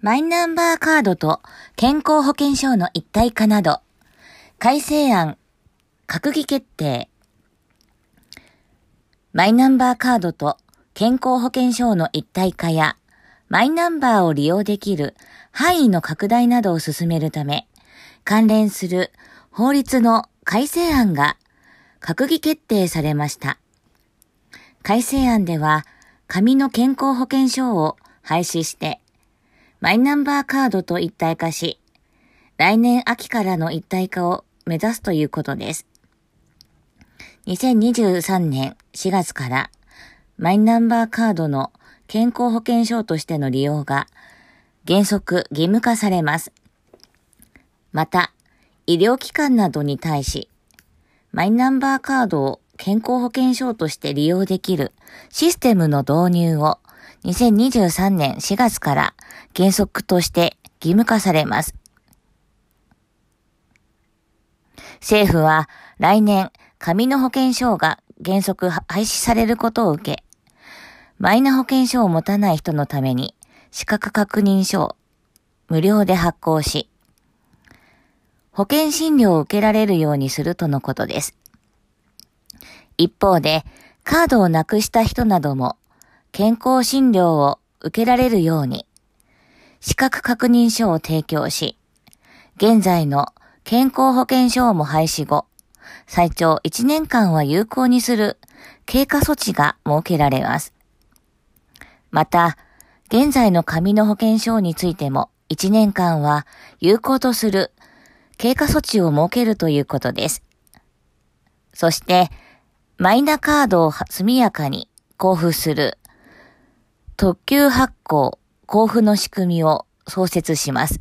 マイナンバーカードと健康保険証の一体化など、改正案、閣議決定。マイナンバーカードと健康保険証の一体化や、マイナンバーを利用できる範囲の拡大などを進めるため、関連する法律の改正案が閣議決定されました。改正案では、紙の健康保険証を廃止して、マイナンバーカードと一体化し、来年秋からの一体化を目指すということです。2023年4月からマイナンバーカードの健康保険証としての利用が原則義務化されます。また、医療機関などに対し、マイナンバーカードを健康保険証として利用できるシステムの導入を2023年4月から原則として義務化されます。政府は来年紙の保険証が原則廃止されることを受け、マイナ保険証を持たない人のために資格確認書を無料で発行し、保険診療を受けられるようにするとのことです。一方で、カードをなくした人なども健康診療を受けられるように、資格確認書を提供し、現在の健康保険証も廃止後、最長1年間は有効にする経過措置が設けられます。また、現在の紙の保険証についても1年間は有効とする経過措置を設けるということです。そして、マイナカードを速やかに交付する特急発行交付の仕組みを創設します。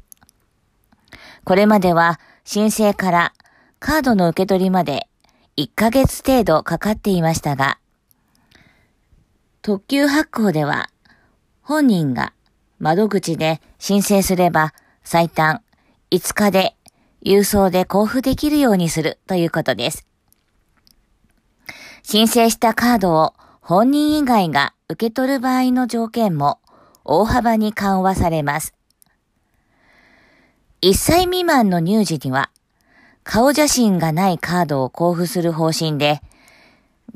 これまでは申請からカードの受け取りまで1ヶ月程度かかっていましたが、特急発行では本人が窓口で申請すれば最短5日で郵送で交付できるようにするということです。申請したカードを本人以外が受け取る場合の条件も大幅に緩和されます。1歳未満の乳児には顔写真がないカードを交付する方針で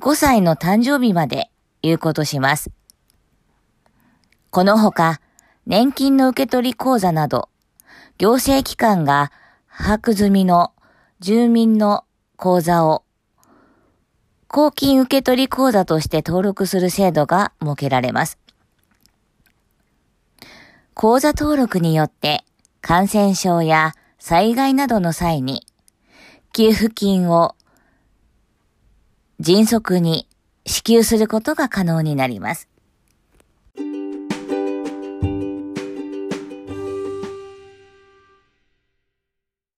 5歳の誕生日まで有効とします。このほか年金の受け取り口座など行政機関が把握済みの住民の口座を公金受取口座として登録する制度が設けられます。口座登録によって感染症や災害などの際に給付金を迅速に支給することが可能になります。